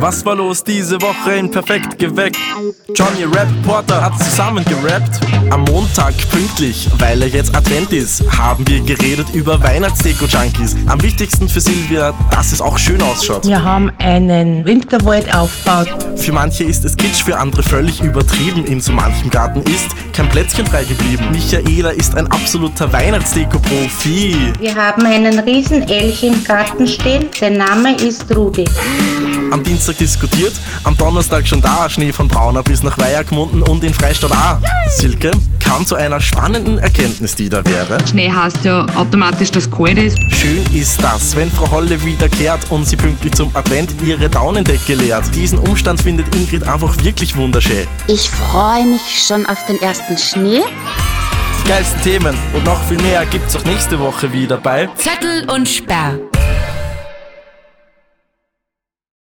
Was war los diese Woche in Perfekt geweckt? Johnny Rap Porter hat zusammen gerappt. Am Montag pünktlich, weil er jetzt Advent ist, haben wir geredet über Weihnachtsdeko-Junkies. Am wichtigsten für Silvia, dass es auch schön ausschaut. Wir haben einen Winterwald aufgebaut. Für manche ist es Kitsch, für andere völlig übertrieben. In so manchem Garten ist kein Plätzchen frei geblieben. Michaela ist ein absoluter Weihnachtsdeko-Profi. Wir haben einen riesen Elch im Garten stehen. Der Name ist Rudi. Am Dienstag diskutiert, am Donnerstag schon da, Schnee von Braunau bis nach Weiher gemunden und in Freistadt auch. Silke kam zu einer spannenden Erkenntnis, die da wäre. Schnee heißt ja automatisch, dass kalt ist. Schön ist das, wenn Frau Holle wiederkehrt und sie pünktlich zum Advent ihre Daunendecke leert. Diesen Umstand findet Ingrid einfach wirklich wunderschön. Ich freue mich schon auf den ersten Schnee. Die geilsten Themen und noch viel mehr gibt's auch nächste Woche wieder bei Zettel und Sperr.